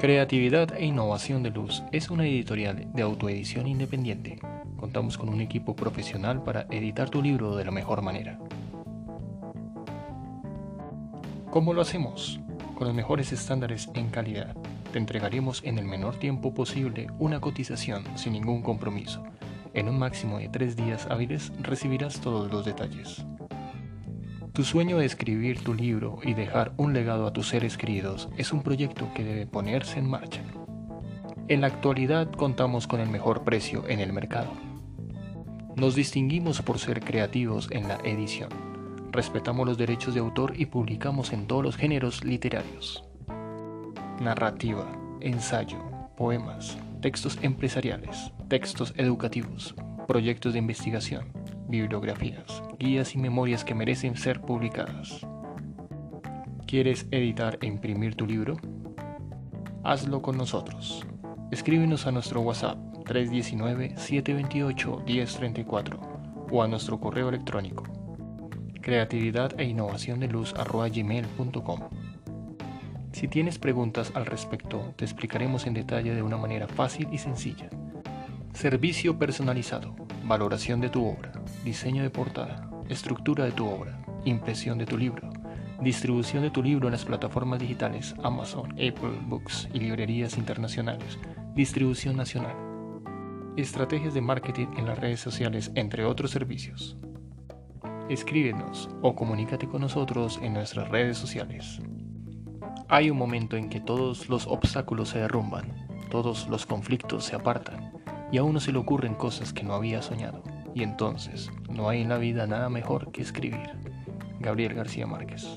Creatividad e Innovación de Luz es una editorial de autoedición independiente. Contamos con un equipo profesional para editar tu libro de la mejor manera. ¿Cómo lo hacemos? Con los mejores estándares en calidad. Te entregaremos en el menor tiempo posible una cotización sin ningún compromiso. En un máximo de tres días hábiles recibirás todos los detalles. Tu sueño de escribir tu libro y dejar un legado a tus seres queridos es un proyecto que debe ponerse en marcha. En la actualidad contamos con el mejor precio en el mercado. Nos distinguimos por ser creativos en la edición. Respetamos los derechos de autor y publicamos en todos los géneros literarios. Narrativa, ensayo, poemas, textos empresariales, textos educativos, proyectos de investigación, bibliografías, guías y memorias que merecen ser publicadas. ¿Quieres editar e imprimir tu libro? Hazlo con nosotros. Escríbenos a nuestro WhatsApp 319-728-1034 o a nuestro correo electrónico creatividad e innovación de luz gmail.com. Si tienes preguntas al respecto, te explicaremos en detalle de una manera fácil y sencilla. Servicio personalizado, valoración de tu obra, diseño de portada, estructura de tu obra, impresión de tu libro, distribución de tu libro en las plataformas digitales Amazon, Apple Books y librerías internacionales, distribución nacional, estrategias de marketing en las redes sociales, entre otros servicios. Escríbenos o comunícate con nosotros en nuestras redes sociales. Hay un momento en que todos los obstáculos se derrumban, todos los conflictos se apartan y a uno se le ocurren cosas que no había soñado. Y entonces, no hay en la vida nada mejor que escribir. Gabriel García Márquez.